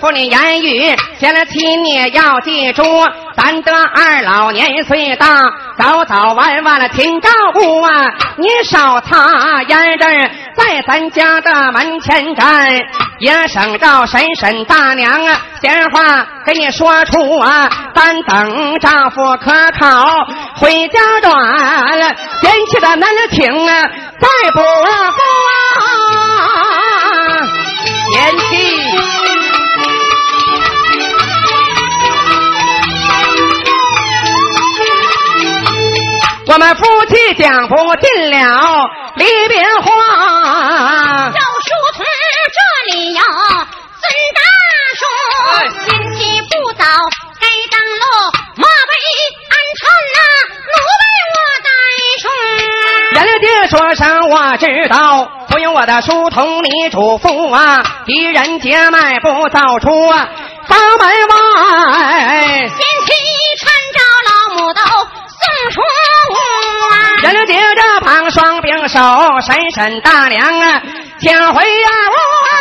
嘱咐你言语，见了妻你要记住，咱得二老年岁大，早早晚晚的听照顾啊，你少擦眼针儿，在咱家的门前站，也省着婶婶大娘啊，闲话给你说出啊，咱等丈夫可考回家转，贤妻的难听啊，再不我们夫妻讲不尽了离别话，赵书童这里有孙大叔，贤妻不早该当路，莫为安臣呐，奴为我带人家说声我知道，不用我的书童你嘱咐啊，狄仁杰迈步走出啊房门外，贤妻搀着老母都送出屋啊，人家这旁双并手，婶婶大娘啊，请回呀屋啊。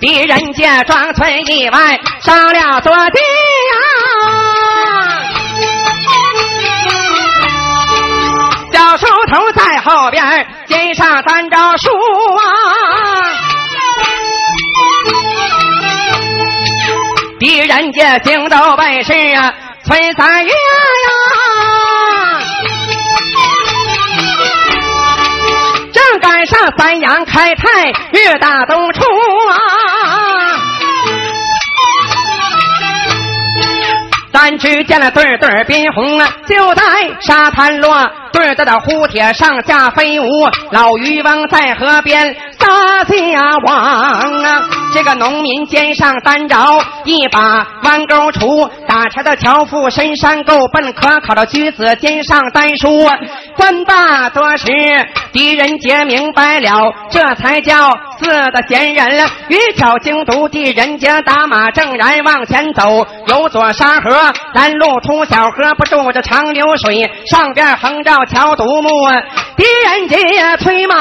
狄仁杰庄村以外上了座地呀、小书头在后边肩上担着书啊，狄仁杰行到本事啊，崔三月呀。正赶上三阳开泰，日大东出啊！咱只见了对对儿宾红啊，就在沙滩落，对儿对儿的蝴蝶上下飞舞，老渔翁在河边撒下网啊！这个农民肩上担着一把弯钩锄，打柴的樵夫深山够奔可考的举子肩上担书，官大多时，狄仁杰明白了，这才叫四的闲人。于巧精读狄仁杰打马正然往前走，有座沙河，拦路出小河，不住这长流水，上边横着桥独木。狄仁杰催马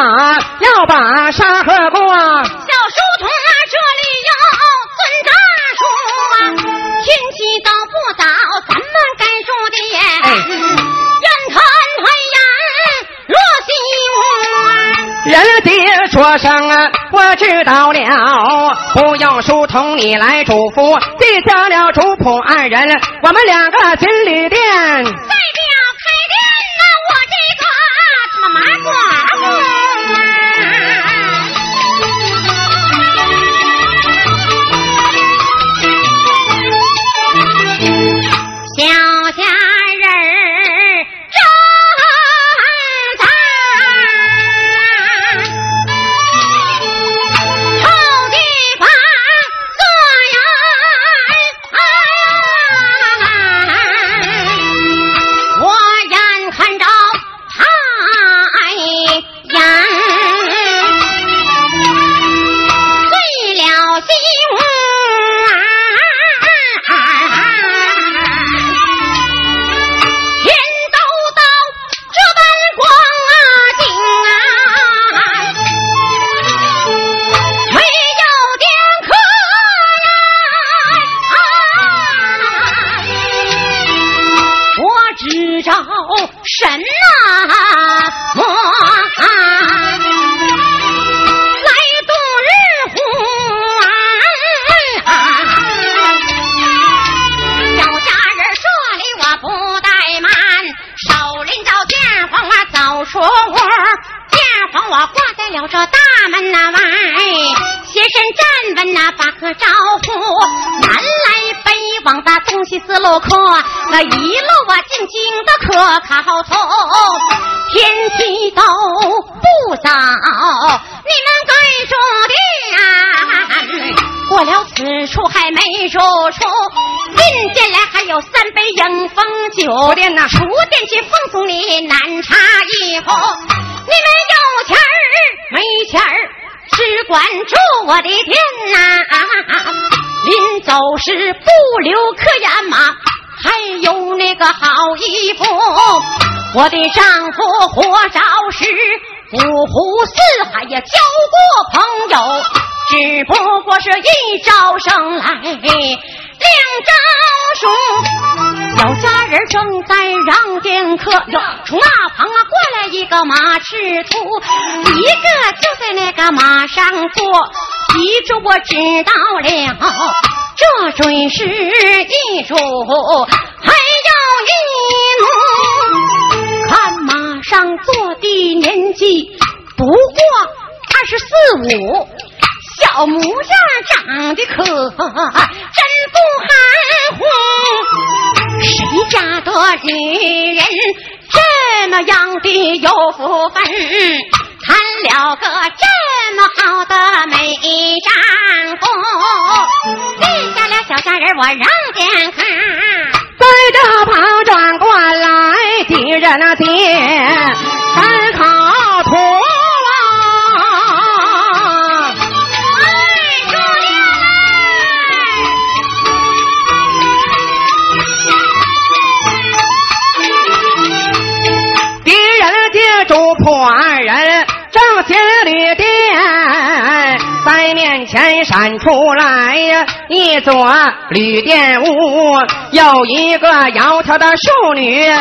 要把沙河过。小书童啊，这里有孙大叔啊，天气都不早，咱们该住的也。哎愿团团圆，落西屋啊。人爹说声啊，我知道了，不用书童你来嘱咐，记下了主仆二人，我们两个进旅店。代表我的丈夫活着时五湖四海也交过朋友，只不过是一朝生来两朝熟。小家人正在让店客，哟，从那旁啊过来一个马赤兔，一个就在那个马上坐，一住我知道了，这准是一主，还有一奴。上坐的年纪不过二十四五，小模样长得可真不含糊。谁家的女人这么样的有福分，谈了个这么好的美丈夫？立下了小家人，我让点看。在这旁转过来，人那店山靠土啊！哎，出敌人借主破二人，正心旅店，在面前闪出来呀一座旅店屋，有一个窈窕的淑女。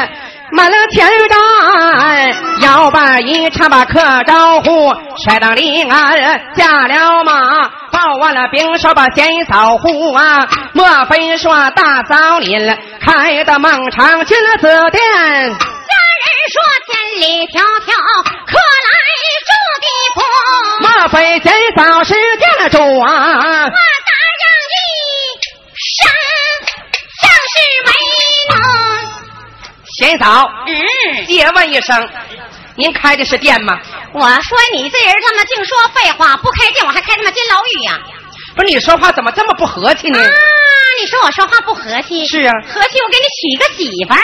满了前站，摇摆一唱把客招呼，帅当离岸下了马，报完了兵手把贤嫂呼啊！莫非说大枣林开的孟尝君子店？家人说千里迢迢，可来住地府。莫非贤嫂是店主啊？贤嫂，嗯，借问一声，您开的是店吗？我说你这人他妈净说废话，不开店我还开他妈监牢狱呀、不是你说话怎么这么不和气呢？啊！你说我说话不和气？是啊和气我给你娶个媳妇儿。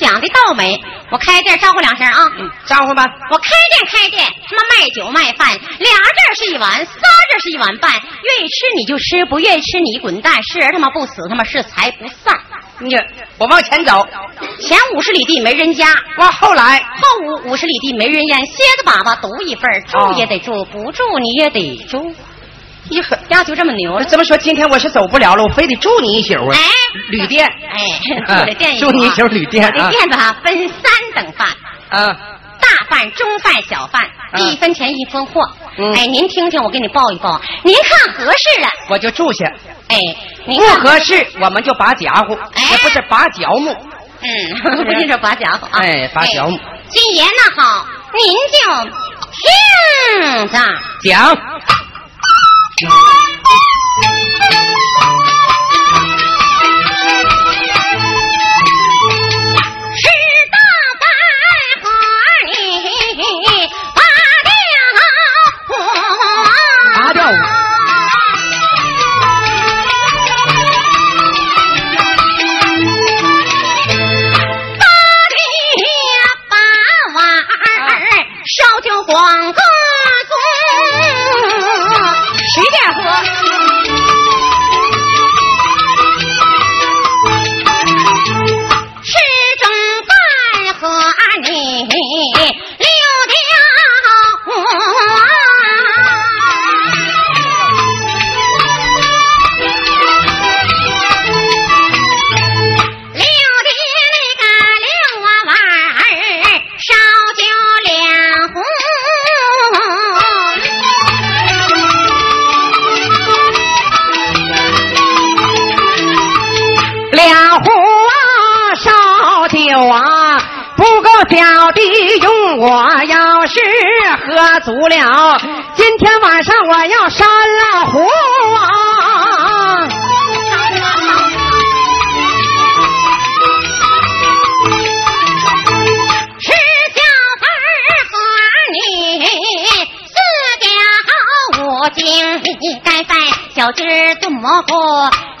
想的倒美，我开店招呼两声啊。嗯，招呼吧。我开店开店，他妈卖酒卖饭，俩字是一碗，仨字是一碗半，愿意吃你就吃，不愿意吃你滚蛋，是人他妈不死，他妈是财不散。你我往前走，前五十里地没人家，往后来，后五五十里地没人烟，蝎子粑粑独一份住也得住，不住你也得住，一呵，家就这么牛了。这么说今天我是走不了了，我非得住你一宿啊。哎，旅店，哎，啊我的店住你一宿旅店啊我的店子哈分三等饭，啊，大饭、中饭、小饭，嗯一分钱一分货。嗯哎，您听听，我给你报一报，您看合适了。我就住下，哎，您不合适我们就拔家伙，哎不是拔脚木。嗯，不听这拔家伙啊！哎拔脚木金爷那好，您就听着。讲，黄河中，随便喝。吃中饭和你溜掉足了，今天晚上我要山了湖啊！吃小饭和你四条五斤盖饭，小鸡炖蘑菇，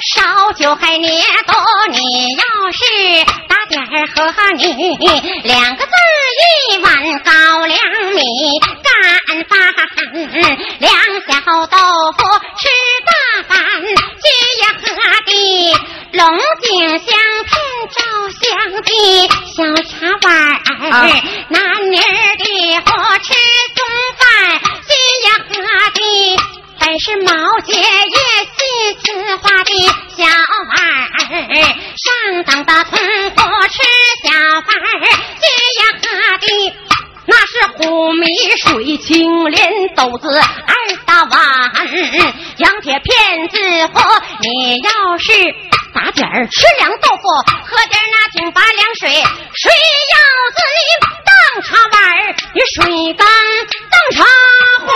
烧酒还捏多。你要是打点和你两个字一两小豆腐吃大饭，鸡呀喝的龙井香片照香的小茶碗儿，男女儿的伙吃中饭，鸡呀喝的本是毛姐也细瓷花的小碗儿，上等的村伙吃小饭儿，那是虎米水清莲斗子二大碗，羊铁片子喝你要是打点儿吃凉豆腐，喝点儿那井拔凉水，水舀子里当茶碗儿，你水缸当茶壶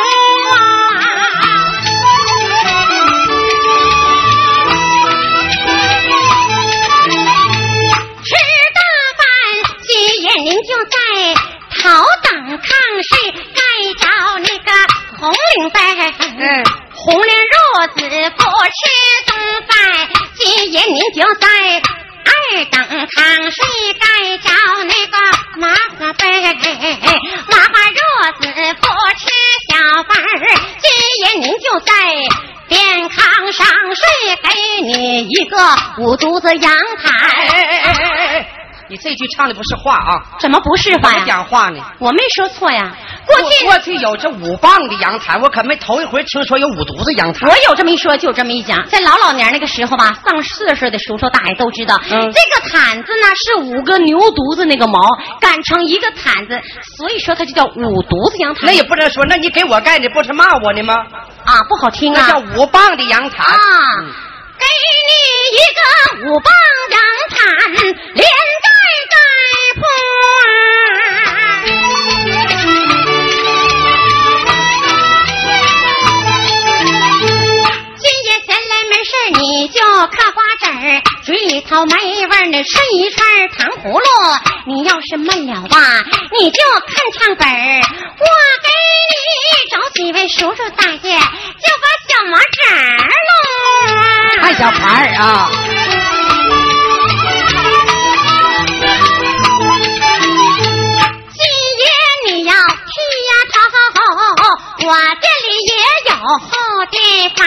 啊。吃大饭，鸡爷您就在头等炕是盖着那个红领带，嗯红领褥子不吃中饭，今夜您就在二等炕睡盖着那个麻花被，麻花褥子不吃小饭今夜您就在。便炕上睡，给你一个五犊子阳台。你这句唱的不是话啊，怎么不是话呀？讲话呢？我没说错呀。过去过去有这五磅的阳台，我可没头一回听说有五犊子阳台。我有这么一说，就这么一讲。在老老年那个时候吧，上岁数的叔叔大爷都知道，嗯这个毯子呢是五个牛犊子那个毛擀成一个毯子，所以说它就叫五犊子阳台。那也不能说，那你给我盖的不是骂我呢吗？啊，不好听啊。那叫五磅的阳台。啊嗯，给你一个五磅阳毯，连今夜闲来没事你就嗑瓜子儿，嘴里头没味儿，吃一串糖葫芦。你要是闷了吧，你就看唱本儿。我给你找几位叔叔大爷，就把小毛纸儿喽。看小牌儿啊，我店里也有后地方，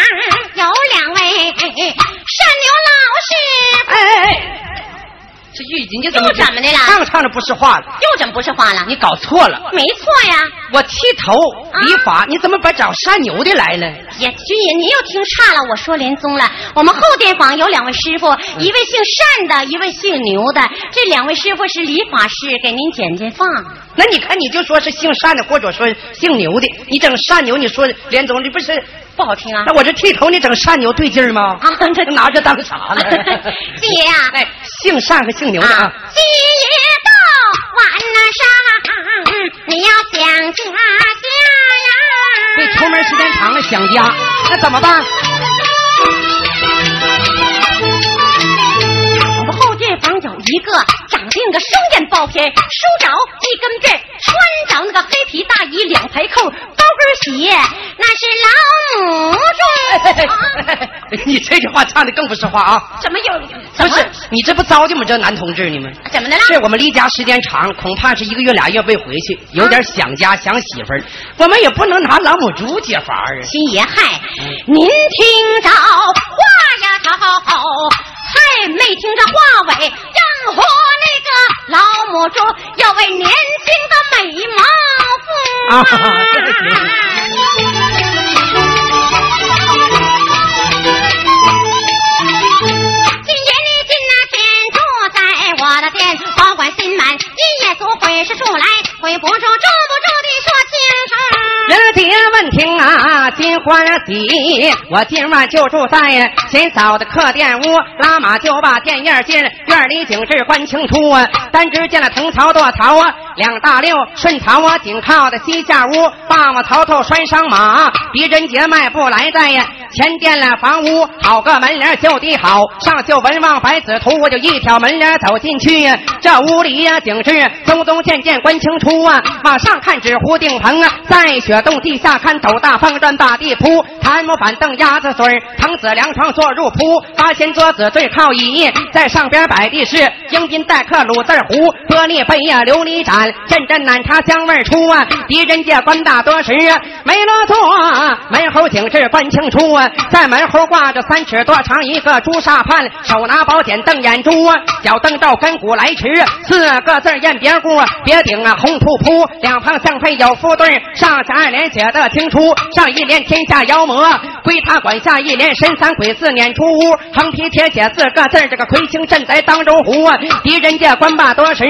有两位善牛老师傅。哎哎哎，这玉锦你怎么又怎么的了唱唱着不是话了？又怎么不是话了？你搞错了。没错呀，我剃头理发，你怎么把找山牛的来了？也军爷，您又听差了，我说连宗了。我们后殿坊有两位师傅，一位姓单的，一位姓牛的。这两位师傅是理发师，给您剪剪发。那你看，你就说是姓单的，或者说姓牛的，你整单牛，你说连总，你不是？不好听啊那我这剃头，你整单牛对劲儿吗？啊这拿着当啥呢？金爷呀、哎，姓单和姓牛的啊啊，，鸡爷到晚上，你要想家家呀。对出门时间长了想家，那怎么办？我们后殿房有一个长得那个双眼包天，梳着一根辫，穿着那个黑皮大衣，两排扣，高跟鞋，那是老母猪。你这句话唱的更不是话啊！怎么有？么不是你这不糟践我们这男同志呢吗？怎么的了？是我们离家时间长，恐怕是一个月俩月没回去，有点想家想媳妇儿，我们也不能拿老母猪解乏啊。新爷嗨，您听着话呀好好好，还没听着话尾，养活那个老母猪，要为年轻的美貌妇啊这个行今夜你进那天住在我的店，保管心满，一夜足回是出来，回不住，住不住的说清楚。人姐问听啊，金欢喜。我今晚就住在贤嫂的客店屋，拉马就把店院进，院里景致观清楚。啊。单只见了藤槽垛槽啊，两大溜顺槽啊，紧靠的西下屋，霸王槽头拴上马，狄仁杰迈步来在呀前殿了房屋，好个门帘就地好，上绣文王百子图，我就一挑门帘走进去。这屋里呀，景致宗宗渐渐观清楚啊，往上看纸糊顶棚啊，在洞地下看斗大方砖大地铺，檀木板凳鸭子嘴藤子凉床坐入铺，八仙桌子对靠椅，在上边摆的是迎宾待客卤字壶，玻璃杯呀琉璃盏，阵阵奶茶香味出啊，狄仁杰官大多时没落座，门后景致观清楚啊，在门后挂着三尺多长一个朱砂盘，手拿宝剑瞪眼珠啊，脚蹬照跟骨来迟，四个字雁别故，别顶啊红扑扑，两旁相配有副对，上下二联写的清楚，上一联天下妖魔归他管，下一联神三鬼四撵出屋，横批贴写四个字这个魁星镇在当州湖啊，狄仁杰官霸多时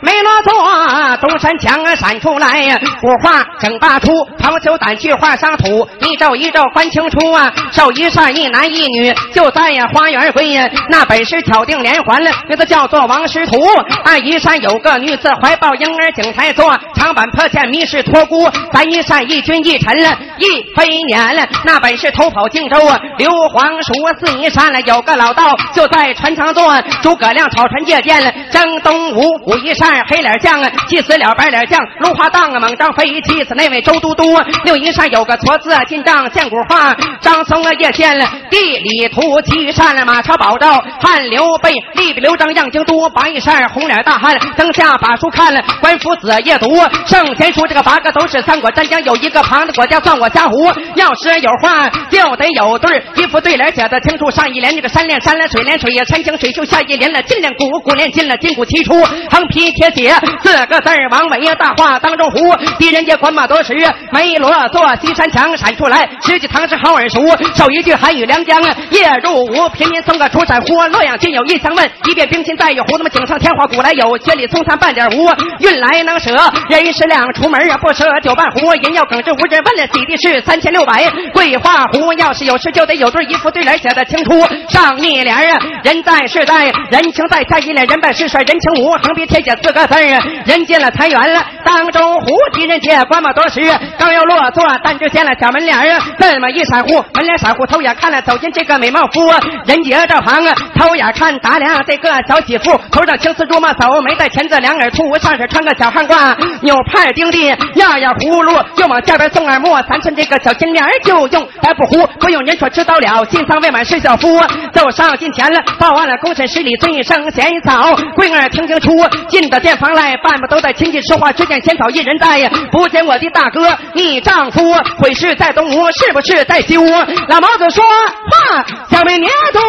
没落座，东山墙啊闪出来呀，古画整罢出，旁球胆去画上土，一照一照观清楚啊，手一扇一男一女就在呀花园归呀，那本是巧定连环了，名字叫做王师徒，按一扇有个女子怀抱婴儿景台坐，长板破剑密室托孤，咱一扇一君一臣了，一飞年了，那本是偷跑荆州啊，刘皇叔四一扇了，有个老道就在船舱坐，诸葛亮草船借箭了，征东吴武一扇黑脸将啊，气死了白脸将，芦花荡啊猛张飞，气死那位周都督，六一扇有个矬子进帐见古画，张松啊叶见了地理图，七扇了马超保赵汉刘备，立比刘璋样京都，八一扇红脸大汉登下把书看了，关夫子夜读圣贤书，这个八个都是三国战将，有一个旁的国家算我家胡，要是有话就得有对儿，一副对联写的清楚，上一联这个山连山连水连水呀，山清水秀，下一联了金连古古连金了金鼓齐出，横批贴写四个字儿王伟呀，大话当中胡，狄仁杰管马多时梅罗坐西山墙闪出来，十几堂诗好耳熟，手一句寒雨良江夜入吴，平民送个出山呼，洛阳军有一相问，一遍冰心带玉壶，那么井上天花鼓来有，千里松参半点无，运来能舍人十两，出门啊不舍酒半壶，人要耿直无人问了，洗的是三千六百桂花壶，要是有事就得有对，一副对联写的清楚，上一联啊人在世在，人情在，下一联人败事衰，人。情无，横批贴写四个字儿人进了财源了，当中胡狄仁杰关马多时，刚要落座，但只见了小门帘儿啊，这么一闪忽，门帘闪忽，偷眼看了走进这个美貌夫，人杰这旁啊，偷眼看打量这个小媳妇，头上青丝珠帽走，没戴钳子，两耳兔，上身穿个小汉褂，扭派钉地，样样葫芦，又往下边送耳目，咱趁这个小金莲儿就用白布糊，不用人说知道了，新丧未满是小夫，走上近前了，报完了公审十里尊声贤嫂，桂儿听清楚，进到店房来，半步都在亲戚说话，只见贤嫂一人在呀，不见我的大哥，你丈夫会是在东吴，是不是在西吴？老毛子说话，小妹娘都。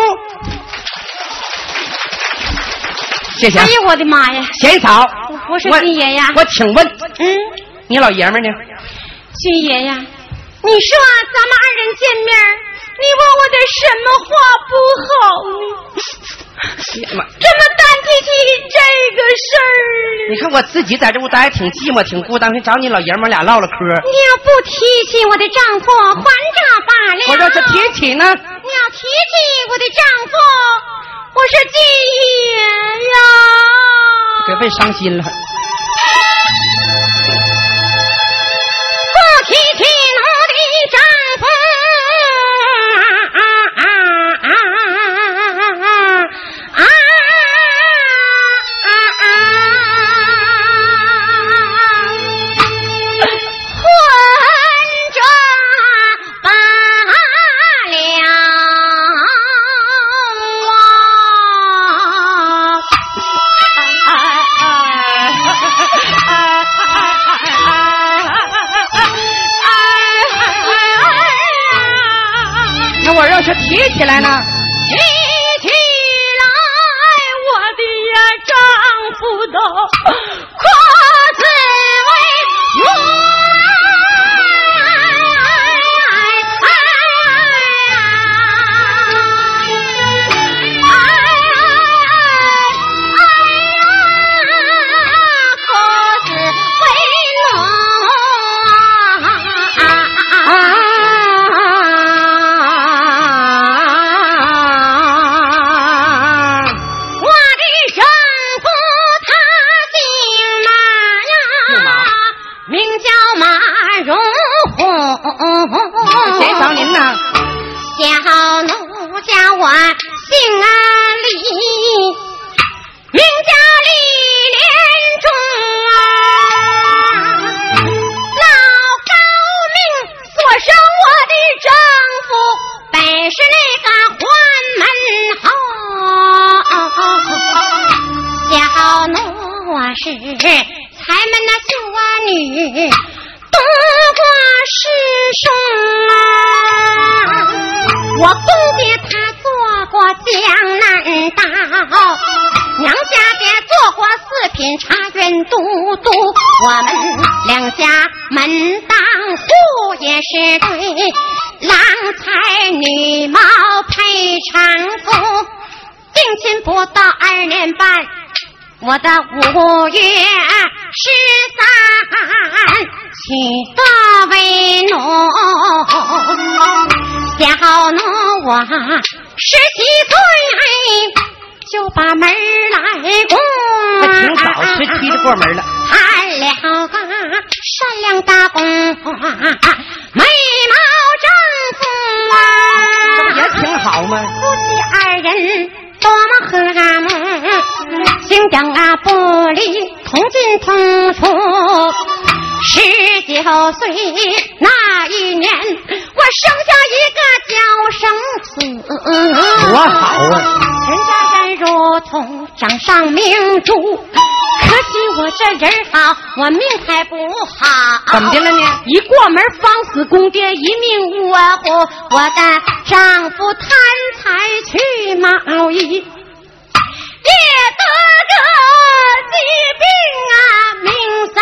谢谢啊哎。呦我的妈呀！贤嫂，我说军爷呀，我请问嗯，你老爷们呢？军爷呀，你说咱们二人见面，你问我点什么话不好呢？这么淡提起这个事儿？你看我自己在这屋待着挺寂寞，挺孤单，还找你老爷们儿俩唠唠嗑。你要不提起我的丈夫，还这罢了。我要是提起呢，你要提起我的丈夫，我是金爷呀。给问伤心了。不提女貌配长夫，定亲不到二年半。我的五月十三娶的为奴，小奴我十七岁就把门来过，那挺早，十七就过门了。谈了个善良大公，美貌丈夫啊，这挺好吗？夫妻二人。多么和睦，心疆啊不离，同进同出。十九岁那一年，我生下一个娇生子，多好啊！全家人如同掌上明珠。可惜我这人好，我命还不好。怎么的了呢？一过门方死公爹，一命呜呼。我的丈夫贪财去贸易，也得个疾病啊，命丧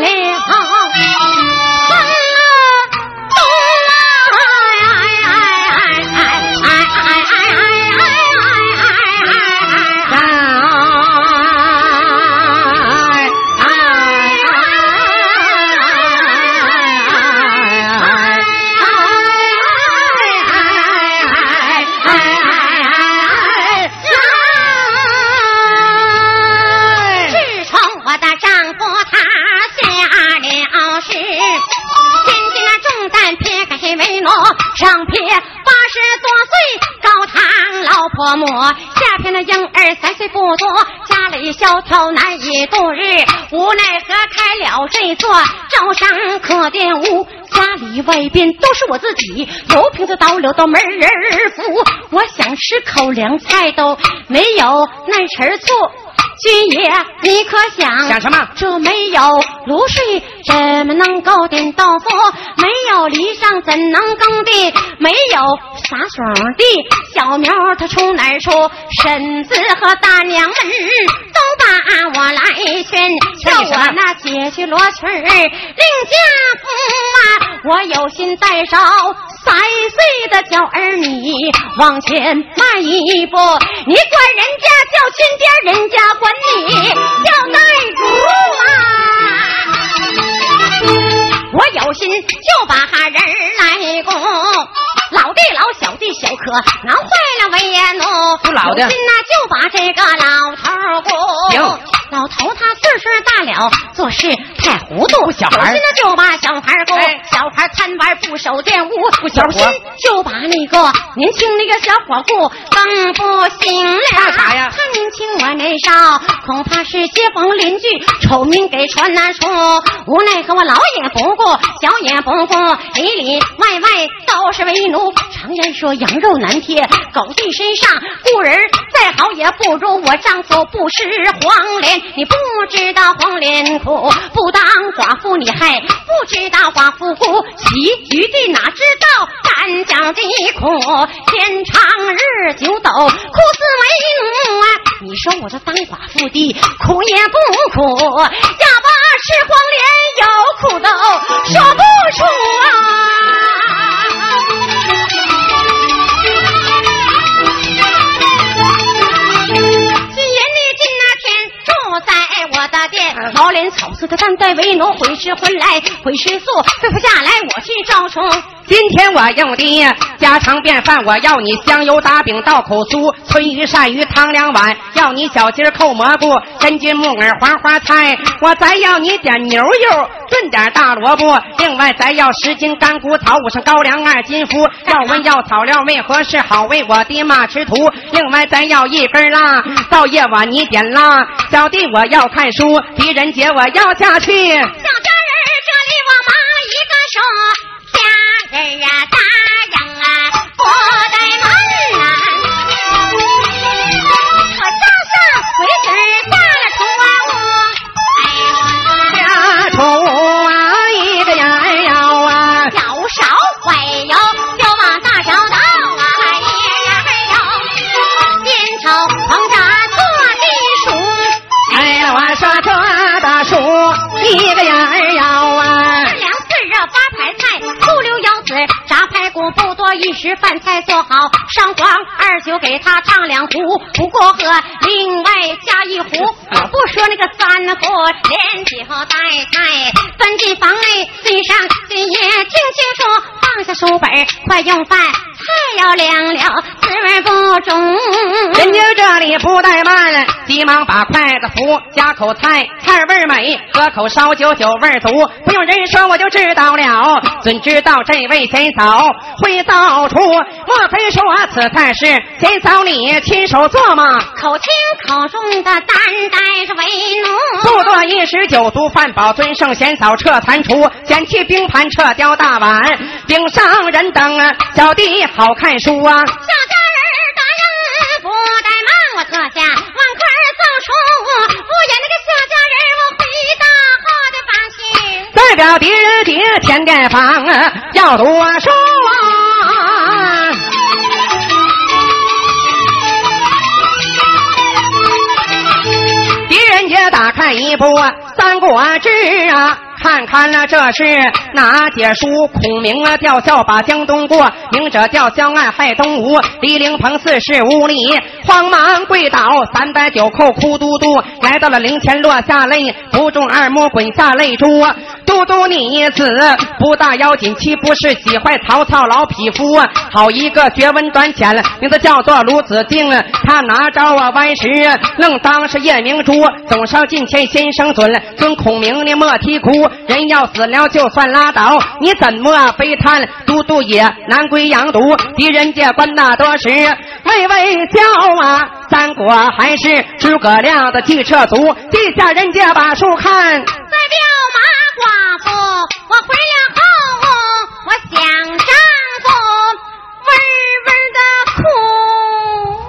了。堂老婆母，下边那婴儿三岁不多，家里萧条难以度日，无奈何开了这座招商客店屋，家里外边都是我自己，油瓶子倒流都没人扶，我想吃口凉菜都没有那匙醋。军爷，你可想想什么？这没有卤水怎么能够点豆腐？没有犁上怎能耕地？没有撒水的小苗，它从哪儿出？婶子和大娘们都把我来劝，叫我那姐去罗裙儿另嫁夫啊！我有心带上三岁的小儿女往前迈一步，你管人家叫亲爹，人家管你要带主啊！我有心就把人来供，老的老小的小可难坏了为奴，不老的有心呐就把这个老头供。老头他岁数大了，做事太糊涂。小孩有心呢就把小孩供，哎小孩贪玩不守店屋，小心就把那个年轻那个小伙顾更不行了。怕啥呀他年轻我年少，恐怕是街坊邻居丑名给传难出。无奈何我老也不顾，小也不顾，里里外外都是为奴。常言说羊肉难贴狗地身上，故人再好也不如我丈夫不识黄连。你不知道黄连苦，不当寡妇你还不知道寡妇苦。其余的哪知道干将的苦？天长日久斗，苦死为奴啊！你说我这当寡妇的苦也不苦，哑巴吃黄连有苦都，说不出啊。毛脸草色的担待为奴，会吃荤来会吃素，吩咐下来我去招虫。今天我用的家常便饭，我要你香油打饼倒口酥，炊鱼鳝鱼汤两碗，要你小鸡儿扣蘑菇，根菌木耳黄花菜，我再要你点牛肉炖点大萝卜，另外再要十斤干谷草，五升高粱，二斤麸。要问要草料为何是好为我爹妈吃土？另外再要一根蜡，到夜晚你点蜡。小弟我要看书，狄仁杰我要下去。人呀，大人啊，不怠慢一时饭菜做好上黄二酒给他烫两壶，不过喝另外加一壶。我不说那个三壶，连酒带菜端进房内，嘴上嘴也听清楚，放下书本快用饭，菜要凉了，滋味不中。人家这里不怠慢，急忙把筷子扶，夹口菜，菜味美；喝口烧酒，酒味足。不用人说，我就知道了。准知道这位贤嫂会造厨？莫非说此菜是贤嫂你亲手做吗？口轻口重的担待着为奴。不多一时，酒足饭饱，尊圣贤嫂撤残厨，捡起冰盘，撤掉大碗，顶上人等，小弟好看书啊。小家人大人不怠慢，我坐下碗筷造出，不言那个小家人，我回答好的放心。代表狄仁杰前殿房要读书啊。也打开一部《三国志》啊。看看了，这是哪解书？孔明啊，吊孝把江东过，明者吊孝暗害东吴。李陵鹏四世无礼，慌忙跪倒，三百九叩哭嘟嘟，来到了灵前落下泪，不中二目滚下泪珠。嘟嘟你死不大要紧，岂不是喜坏曹操老匹夫？好一个学问短浅，名字叫做卢子敬，他拿招啊弯石，愣当是夜明珠，总上近前先生尊，尊孔明你莫啼哭。人要死了就算拉倒，你怎么悲叹？嘟嘟也难归阳毒，狄仁杰官大多时，微微笑啊。三国还是诸葛亮的计策足，地下人家把书看。代表马寡妇，我回了后，我想丈夫，温温的哭。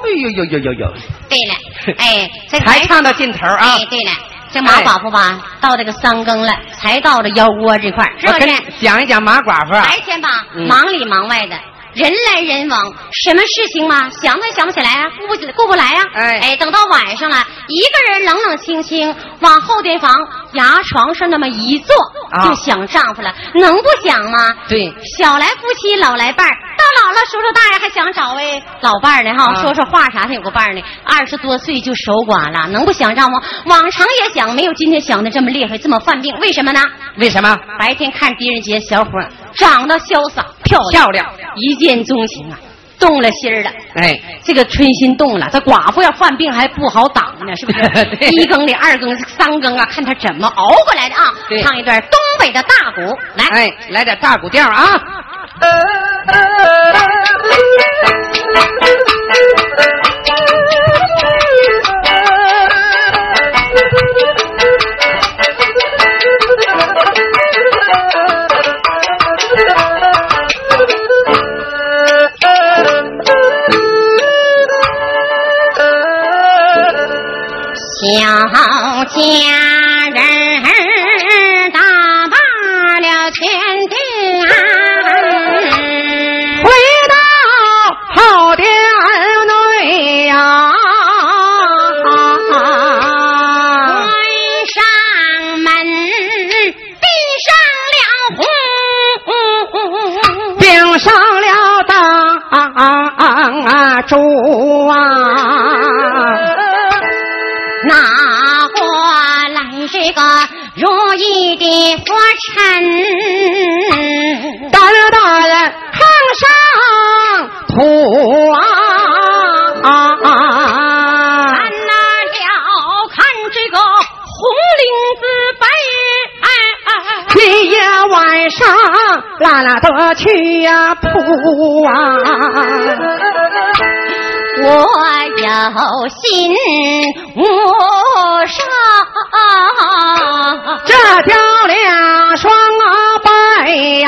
哎呦呦呦呦呦！对了，哎，这才唱到尽头啊！哎，对了。这马寡妇吧，到这个三更了，才到这腰窝这块是不是？讲一讲马寡妇。白天吧，忙里忙外的，人来人往，什么事情嘛，想都想不起来啊，顾不顾不来啊。哎哎，等到晚上了，一个人冷冷清清往后殿房牙床上那么一坐，就想丈夫了，能不想吗？对，小来夫妻老来伴儿，到老了叔叔大爷还想找位 老伴儿呢哈，说说话啥的有个伴儿呢，二十多岁就守寡了，能不想丈夫？往常也想，没有今天想的这么厉害，这么犯病，为什么呢？为什么？白天看狄仁杰小伙长得潇洒漂亮，漂亮，一见钟情啊，动了心儿了。哎，这个春心动了，这寡妇要犯病还不好挡呢，是不是？一更的、二更、三更啊，看他怎么熬过来的啊！唱一段东北的大鼓，来，哎，来点大鼓调啊！小家人打罢了天地啊，回到后殿内呀，关上门，闭上了红，并上了当烛啊。这个如意的佛尘，担担炕上土啊！看那了看这个红领子白那得去呀铺啊！我有心无上，这叫两双白呀！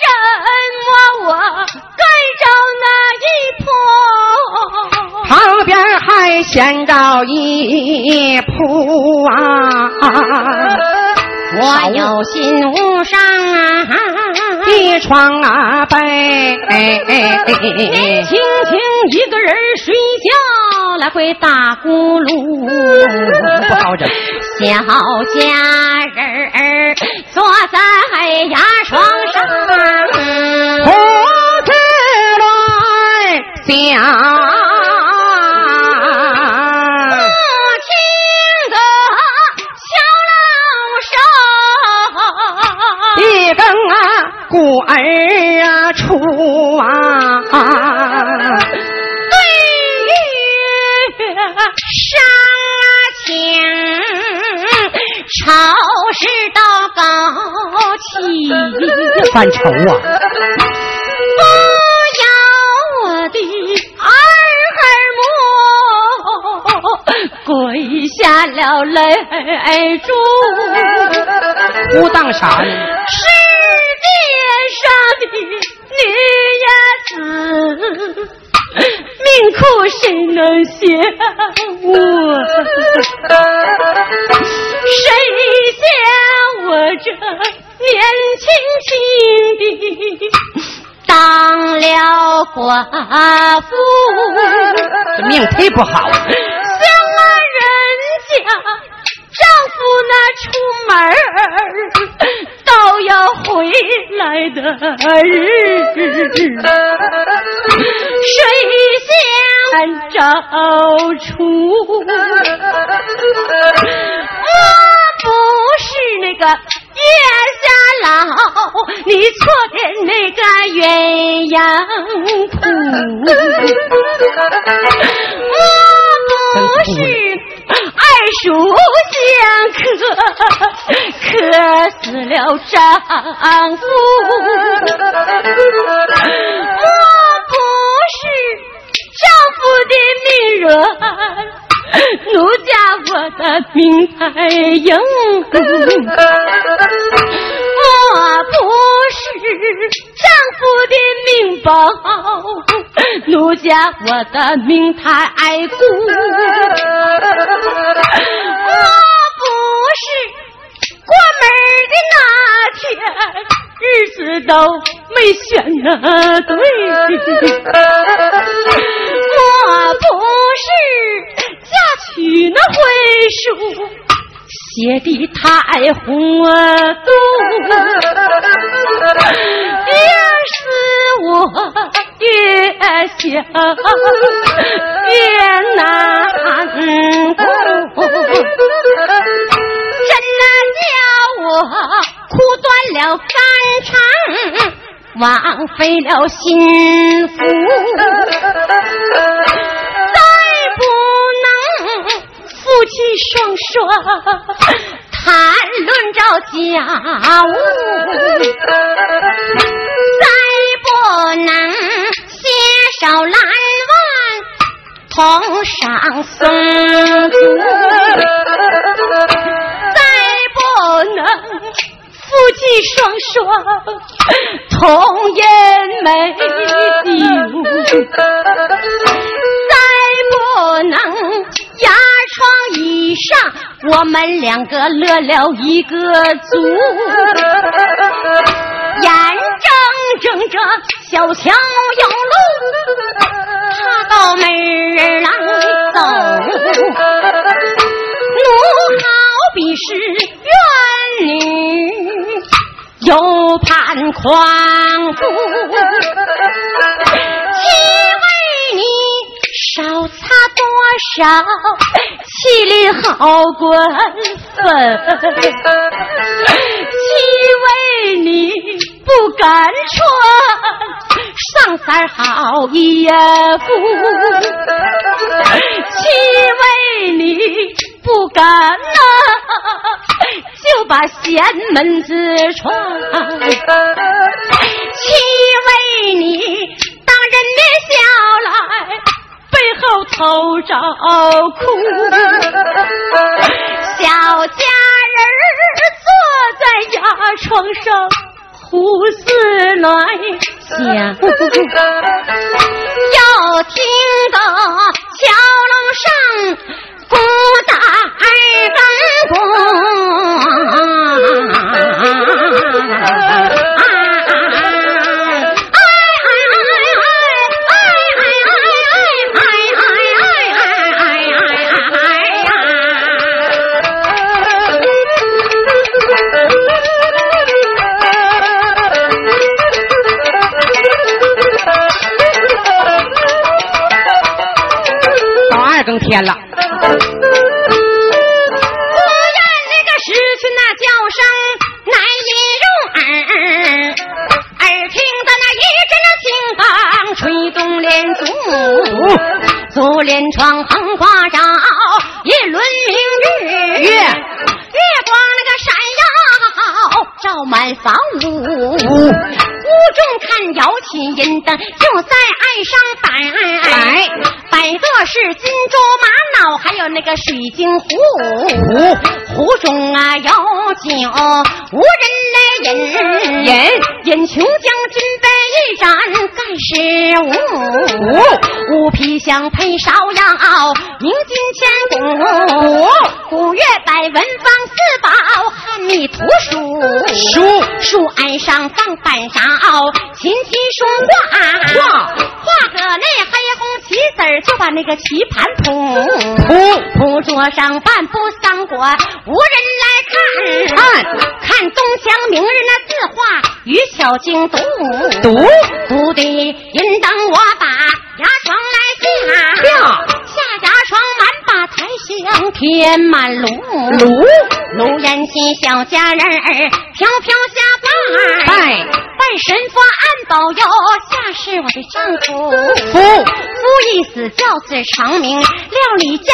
是人我我该着那一铺，旁边还闲着一铺啊！我有心无伤啊，一床啊被，轻轻一个人睡觉来回打呼噜，不好整。小家人儿坐在牙床上，胡子乱想。啊，对月上情，朝事到高起，犯愁啊！不要我的儿儿母跪下了泪珠，胡当啥呢？上的女伢子，命苦谁能想我？谁想我这年轻轻的当了寡妇？这命忒不好。想啊，人家。丈夫那出门都要回来的日，谁先找出？我不是那个月下老，你错的那个鸳鸯谱。不是。二叔相克，克死了丈夫。我不是丈夫的命软，奴家我的命太硬。我不是丈夫的命薄。奴家我的命太苦，我不是过门的那天日子都没选那对，我不是嫁娶那回书写的太糊涂，越是我。越想越难过，真叫我苦断了肝肠，枉费了心腹，夫妻双双谈论着家务，再不能。少蓝万同上松竹，再不能夫妻双双同饮美酒，上我们两个乐了一个足，眼睁睁着小桥有路，他到门儿来走，奴好比是怨女，又盼狂夫，岂为你少擦多少？气力好过分，岂为你不敢穿上三好衣服？岂为你不敢呐就把闲门子窗，岂为你当人面笑来，背后偷着哭。小家人坐在牙床上，胡思乱想，又听得桥楼上。不打二更鼓。更天了，不愿那个狮群那叫声难以入耳，耳听得那一阵那清风吹动帘竹，竹帘窗横挂着一轮明日，月月光那个闪耀照满房屋，屋中看摇起银灯，就个水晶壶，壶？中啊有酒，无人来饮饮饮琼将军杯一盏，盖世无五？皮香配芍药，明金千古古月百文房四宝，汉密图书书？书案上放板勺，琴棋书画画？画个那黑红棋子就把那个棋桌上半部三国，无人来看。看看东墙明日那字画与小经读读读的人等我把牙床来下下下牙床满把台香填满炉。炉？炉烟起小家人儿飘飘下拜拜。拜神佛安保佑下是我的丈夫夫。夫一死教子长明料理家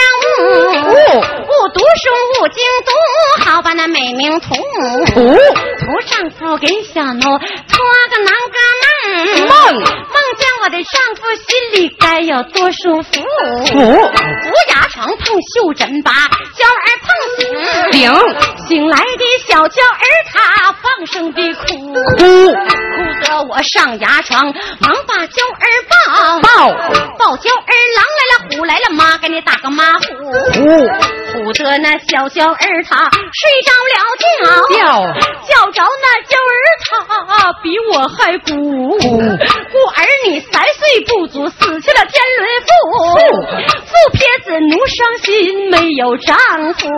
图图上夫给小奴托个南个梦梦。梦见我的丈夫心里该有多舒服。服。扶牙床碰袖枕把娇儿碰醒。醒醒来的小娇儿她放声的哭哭。哭得我上牙床忙把娇儿抱。抱。抱娇儿狼来了虎来了妈给你打个马虎。虎唬得那小娇儿她睡着了觉。叫。叫着那娇儿她比我还孤孤儿女三岁不足死去了天伦父父撇子奴伤心没有丈夫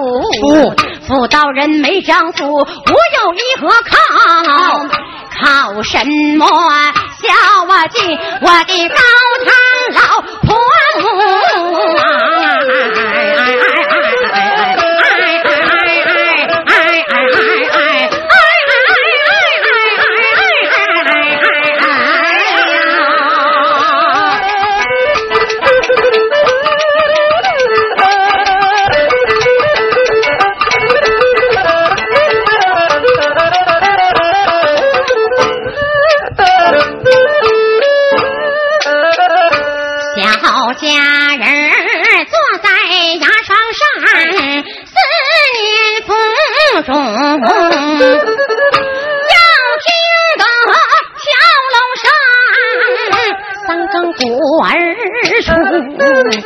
夫妇道人没丈夫我有一何靠靠什么孝啊敬我的高堂老婆母小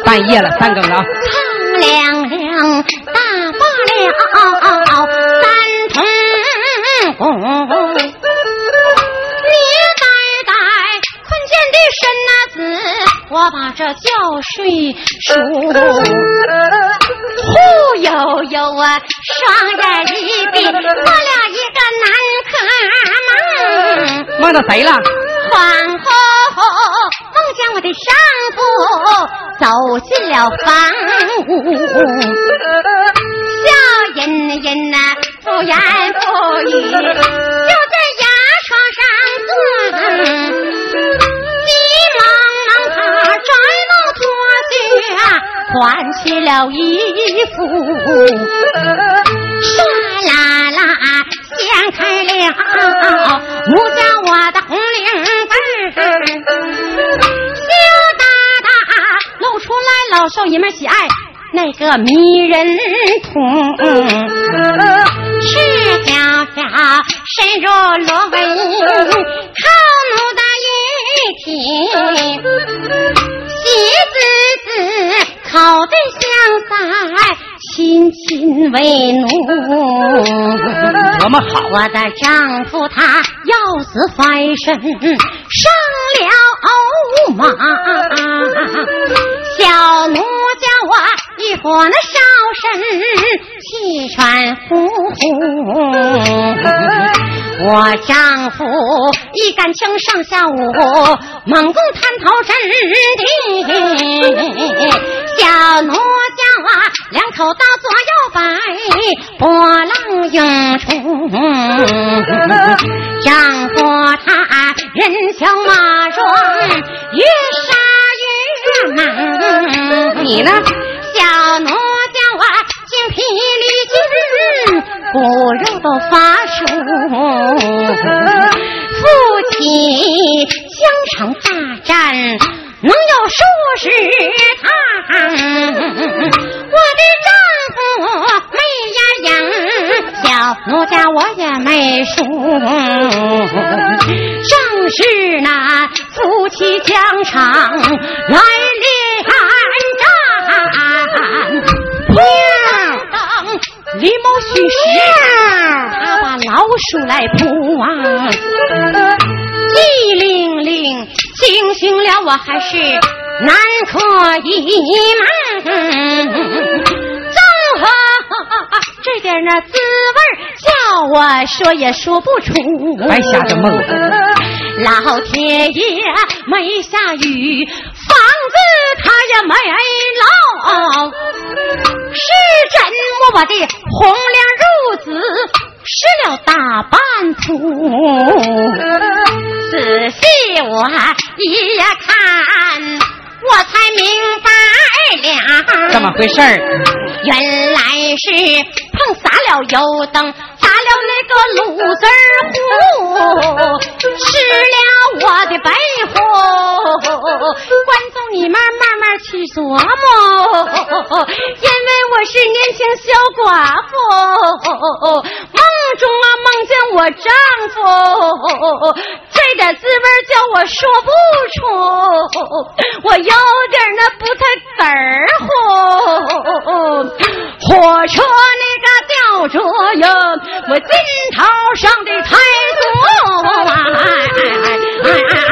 半夜了三更了啊苍凉凉大罢了三通红。你呆呆困倦的身那子，我把这觉睡熟。忽悠悠啊，双眼一闭，做了一个南柯梦。梦到谁了恍惚走进了房屋，笑吟吟呐，不言不语，就在牙床上坐。急忙忙他摘帽脱去啊，换起了衣服，唰啦啦掀开了。老爷们喜爱那个迷人筒，赤脚下伸入罗纹靠奴的玉体，喜滋滋口对香腮，亲亲为奴。多么好！我的丈夫他要死翻身上了马，小奴。我那烧身气喘呼呼。我丈夫一杆枪上下舞，猛攻滩头阵地。小奴叫我两口刀左右摆，波浪涌出。丈夫他人强马壮，越杀越猛。你呢？奴家我精疲力尽，骨肉都发熟。夫妻疆场大战，能有数十趟。我的丈夫没呀赢，小奴家我也没输。正是那夫妻疆场来临当李某虚实，他把老鼠来扑啊！一零零惊醒了我，还是难可一瞒。怎么这点那滋味叫我说也说不出。白瞎着梦。老天爷没下雨，房子他也没漏。是真我把的红娘褥子湿了大半铺。仔细我一看，我才明白了。怎么回事儿？原来是碰洒了油灯，砸了那个卤子糊，吃了我的白虎。观众你们慢慢去琢磨，因为我是年轻小寡妇，梦中啊梦见我丈夫，这点滋味叫我说不出，我有点那不太嘚儿乎。火车那个吊着哟，我肩头上的太多啊！哎哎哎哎哎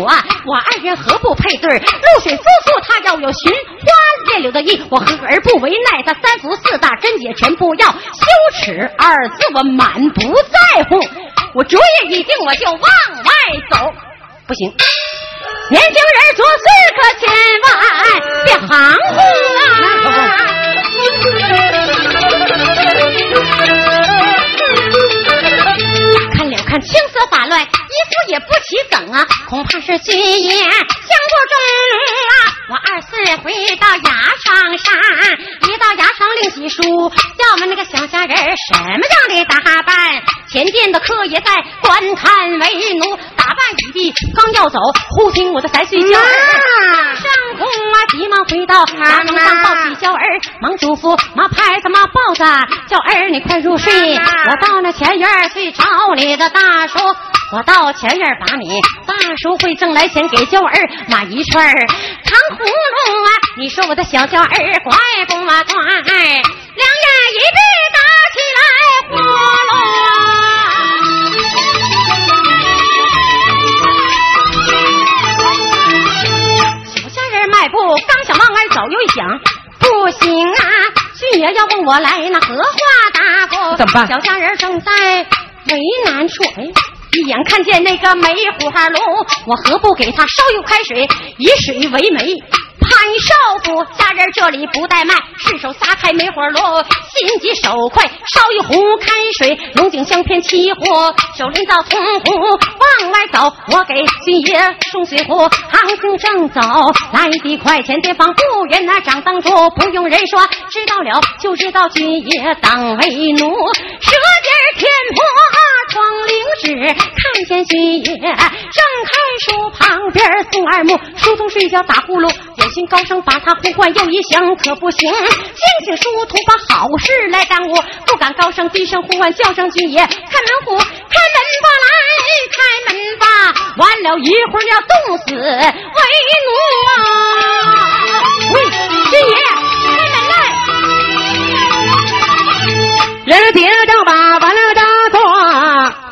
我，我二人何不配对？露水夫妇他要有寻花猎柳的意，我何而不为奈。他三伏四大贞洁全不要，羞耻二字我满不在乎。我主意已定，我就往外走。不行，年轻人做事可千万别含糊啊！看了看青丝发乱，衣服也不起梗啊，恐怕是军爷相不中啊！我二四回到衙场上，一到衙场领喜书，叫们那个小家人什么样的打扮？前殿的客也在观看为奴，打扮已毕，刚要走，忽听我的三岁娇儿上空啊，急忙回到大门上抱起娇儿，忙嘱咐妈拍子妈抱着娇儿，你快入睡。我到那前院去找你的大叔，我到前院把你大叔会挣来钱给娇儿买一串糖葫芦啊！你说我的小娇儿乖不嘛乖？两眼一闭打起来呼噜。小家人迈步刚想往外走，又一想，不行啊！俊爷要问我来那何话答复？怎么办？小家人正在为难处，哎。一眼看见那个煤火炉，我何不给他烧一开水，以水为媒？潘少府家人这里不怠慢，顺手撒开煤火炉，心急手快烧一壶开水，龙井香片起火，手拎到铜壶往外走，我给军爷送水壶，行情正走来的快，前前方不远那掌当住，不用人说，知道了就知道军爷当为奴，舌尖天破窗棂纸，看见军爷正看书旁边宋二木书童睡觉打呼噜。有心高声把他呼唤，又一想可不行。惊醒书童，把好事来耽误，不敢高声低声呼唤，叫声军爷开门户，开门吧来，开门吧。完了一会儿要冻死为奴啊！喂，军爷开门来。人接着把完了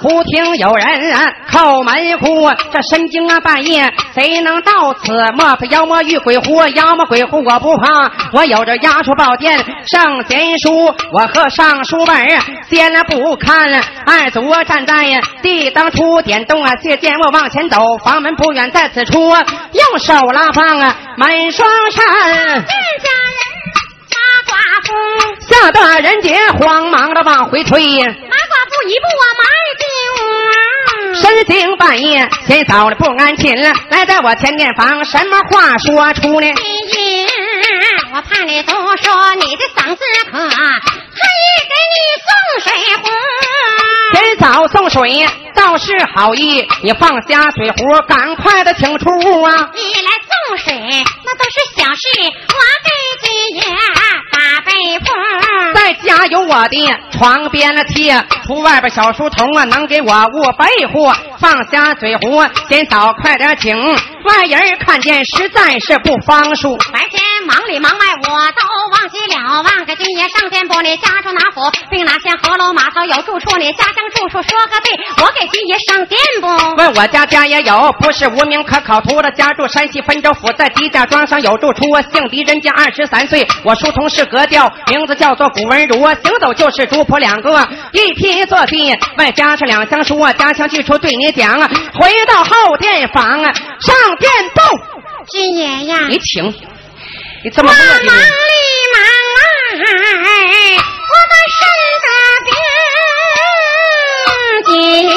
忽听有人叩门呼，这深更啊半夜，谁能到此？莫非妖魔遇鬼狐？妖魔鬼狐我不怕，我有着压书宝殿圣贤书，我和尚书本先不看。二祖站在地当初，点动啊，借剑我往前走，房门不远在此处，用手拉放啊，门双扇。见家人马寡妇，吓得人杰慌忙的往回退。马寡妇一步啊迈进，深更半夜，谁早了不安寝了，来在我前殿房，什么话说出呢？我怕你多说，你的嗓子渴特意给你送水壶。天早送水倒是好意，你放下水壶，赶快的请出屋啊！你来送水那都是小事，我给金爷打被铺。在家有我的床边的贴，出外边小书童啊，能给我捂被护。放下水壶，先早快点请，外人看见实在是不方数。白天忙里忙外，我都忘记了望个军爷上殿不？你家住哪府？并哪县河楼码头有住处？你家乡住处说个对，我给今爷上殿不？问我家家也有，不是无名可考图的。家住山西汾州府，在狄家庄上有住处。姓狄，人家二十三岁。我书童是格调，名字叫做古文儒。行走就是主仆两个，一批坐地，外加上两箱书。家乡去处对你讲，回到后殿房，上殿奏。军爷呀，你请，你怎么忙里忙外，我的身边军爷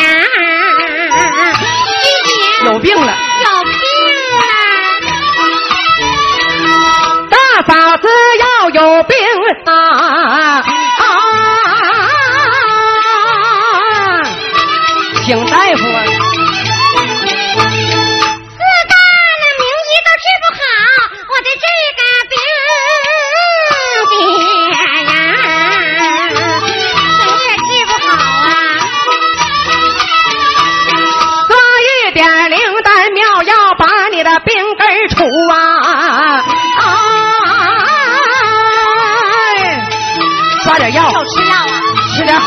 呀，有病了。有病了。大嫂子要有病啊！啊请大夫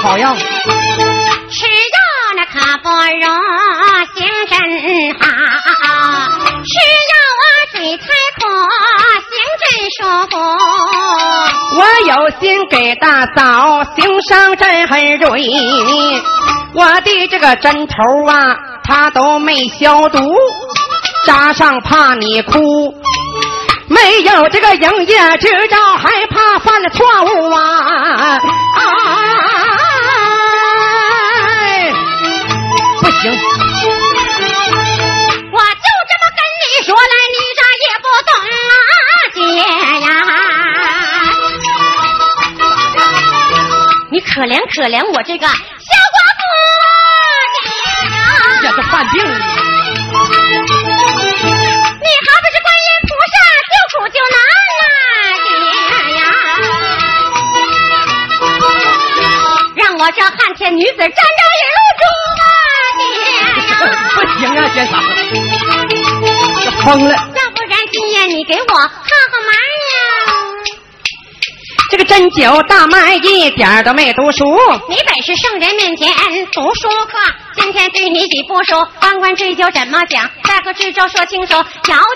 好药。吃药那可不容行真好，吃药啊嘴才苦，行真舒服。我有心给大嫂行上针很锐，我的这个针头啊，他都没消毒，扎上怕你哭。没有这个营业执照，还怕犯了错误啊！哎，不行，我就这么跟你说来，你咋也不懂啊，姐呀！你可怜可怜我这个小寡妇，姐呀！这是犯病了。你还不是观音菩萨救苦救难啊，姐呀！让我这汉天女子站到引路中啊，姐呀！不行啊，仙嫂，这疯了。要不然今夜你给我看看门呀？这个针灸大麦一点都没读书，你本是圣人面前读书客，今天对你几不说，关关追究怎么讲？再和知州说清楚，窈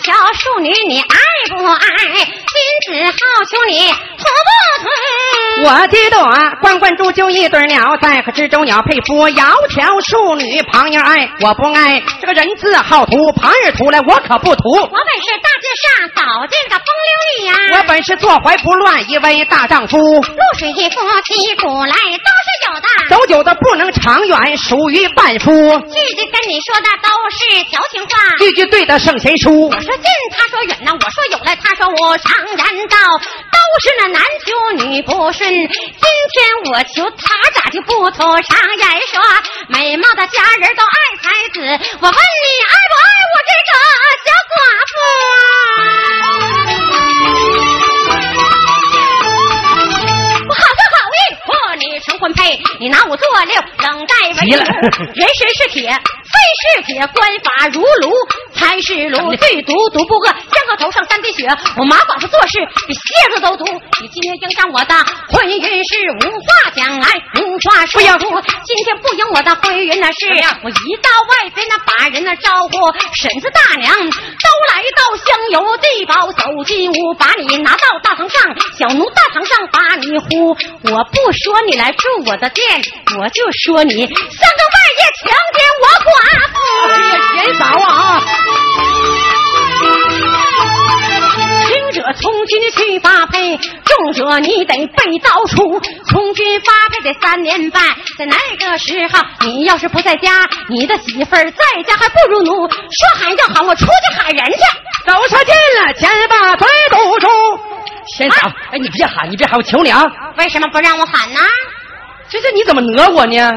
窕淑女你爱不爱？君子好逑你同不同？我的朵关关雎鸠一对鸟，在和之洲鸟配夫，窈窕淑女旁人爱，我不爱。这个人字好图，旁人图来我可不图。我本是大街上走进个风流女呀、我本是坐怀不乱一位大丈夫，露水夫妻古来都是有的。走久的不能长远，属于半夫。句句跟你说的都是调情话。句句对的圣贤书。我说近，他说远呐；我说有来，他说我常言道，都是那男求女不顺。今天我求他，咋就不头上言说？美貌的家人都爱才子，我问你爱不爱我这个小寡妇？我好个好运，和你成婚配，你拿我做六，冷待为急了人神是铁，非是铁，官法如炉，才是炉，最毒毒不饿，香河头上三滴血。我马寡妇做事比蝎子都毒，你今天影响我的婚姻是无话讲来，无话说出。今天不应我的婚姻那是，我一到外边那把人那招呼，婶子大娘都来到香油地堡，走进屋把你拿到大堂上，小奴大堂上把你呼。我不说你来住我的店，我就说你三更半夜强奸我寡妇。贤嫂啊，轻者从军去发配，重者你得被刀出。从军发配得三年半，在那个时候，你要是不在家，你的媳妇儿在家还不如奴。说喊就喊，我出去喊人去。走上近了，先把嘴堵住。贤嫂，哎，你别喊，你别喊，我求你啊！为什么不让我喊呢？这这你怎么讹我呢？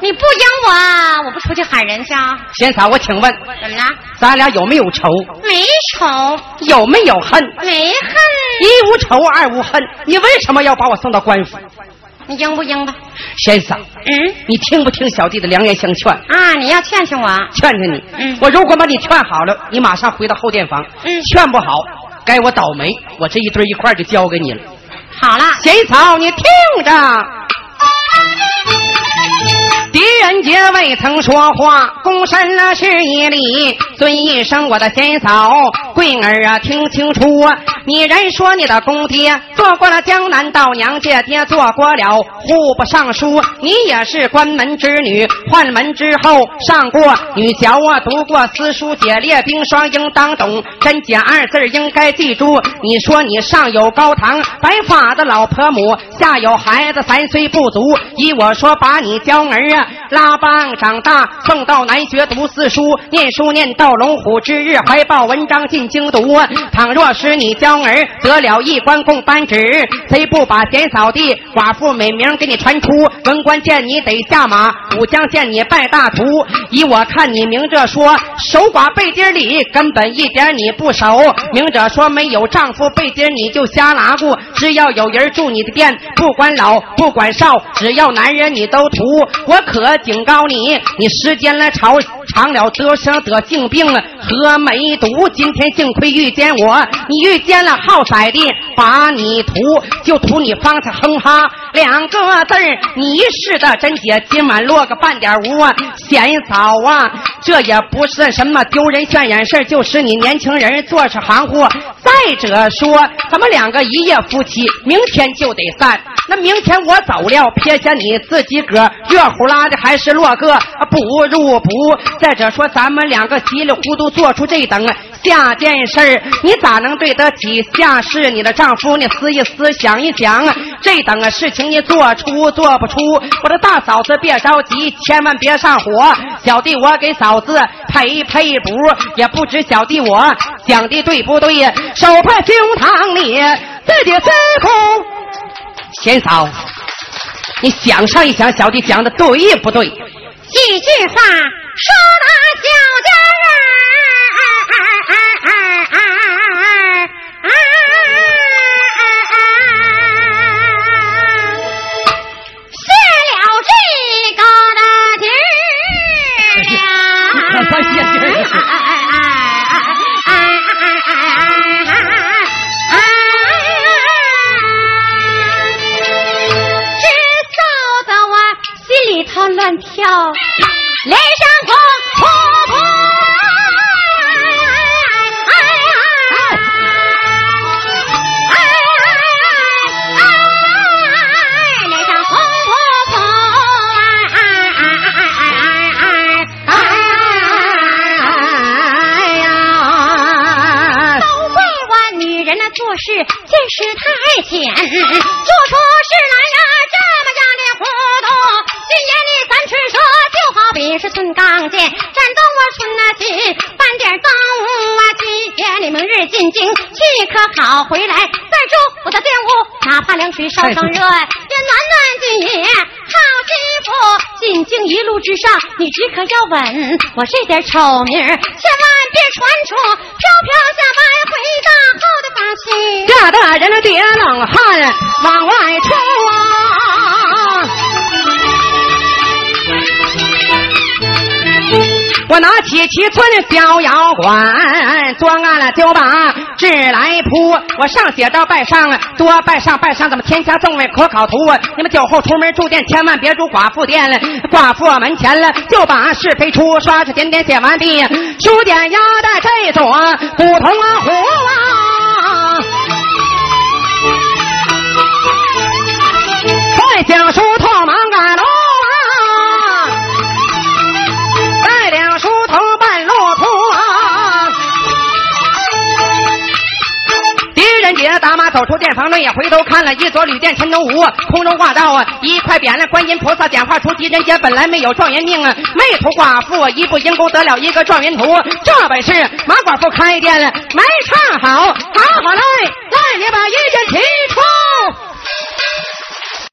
你不应我，我不出去喊人去啊？贤嫂，我请问，怎么了？咱俩有没有仇？没仇，有没有恨？没恨，一无仇，二无恨。你为什么要把我送到官府？你应不应吧？贤嫂，嗯你听不听小弟的良言相劝？啊，你要劝劝我。劝劝你。嗯我如果把你劝好了，你马上回到后殿房。嗯劝不好，该我倒霉，我这一堆一块儿就交给你了。好了，贤嫂，你听着。狄仁杰未曾说话，躬身了是一礼，尊一声我的贤嫂，贵儿啊，听清楚，你人说你的公爹做过了江南道娘家爹，做过了户部尚书，你也是关门之女，换门之后上过女校啊，读过私书，解列冰霜应当懂，真假二字应该记住。你说你上有高堂，白发的老婆母，下有孩子三岁不足，依我说把你娇儿啊拉帮长大，送到南学读四书，念书念到龙虎之日，怀抱文章进京读。倘若是你娇儿得了一官共班职，谁不把贤扫地寡妇美名给你传出？文官见你得下马，武将见你拜大徒。依我看，你明着说守寡背地里根本一点你不守，明着说没有丈夫背地你就瞎拉咕。只要有人住你的店，不管老不管少，只要男人你都图。我可警告你，你时间来长长了得生得性病和梅毒。今天幸亏遇见我，你遇见了好色的，把你图就图你方才哼哈两个字儿，你是的真姐，今晚落个半点无啊，贤嫂啊，这也不是什么丢人现眼事就是你年轻人做事含糊。再者说，咱们两个一夜夫妻，明天就得散。那明天我走了，撇下你自己个热乎拉的，还是落个不如不。再者说，咱们两个稀里糊涂做出这等下件事儿你咋能对得起下世你的丈夫？你思一思，想一想，这等事情你做出做不出？我的大嫂子别着急，千万别上火。小弟我给嫂子赔赔补，也不知小弟我讲的对不对？手拍胸膛里，自己思苦。贤嫂，你想上一想，小弟讲的对不对？几句话说了，小家人乱跳，脸上红扑扑，脸上红扑扑，哎呀！都怪我女人那做事见识太浅，水烧上热，也暖暖的夜好媳妇。进京一路之上，你只可要稳我这点丑名，千万别传出飘飘下来回大后的把戏。吓得人别冷汗往外出啊！我拿起七寸小摇管，作案了就把是来铺。我上写到拜上，多拜上拜上，怎么天下众位可考图？你们酒后出门住店，千万别住寡妇店了。寡妇门前了，就把是非出，刷刷点点写完毕。书点压在这座古铜壶啊，快请书透忙走出店房内，回头看了一所旅店陈东吴，空中挂道啊，一块匾了观音菩萨点化出吉人杰，本来没有状元命啊，没图寡妇，一步阴沟得了一个状元图，这本事马寡妇开店了，没唱好，好好来，来你把一剑提出。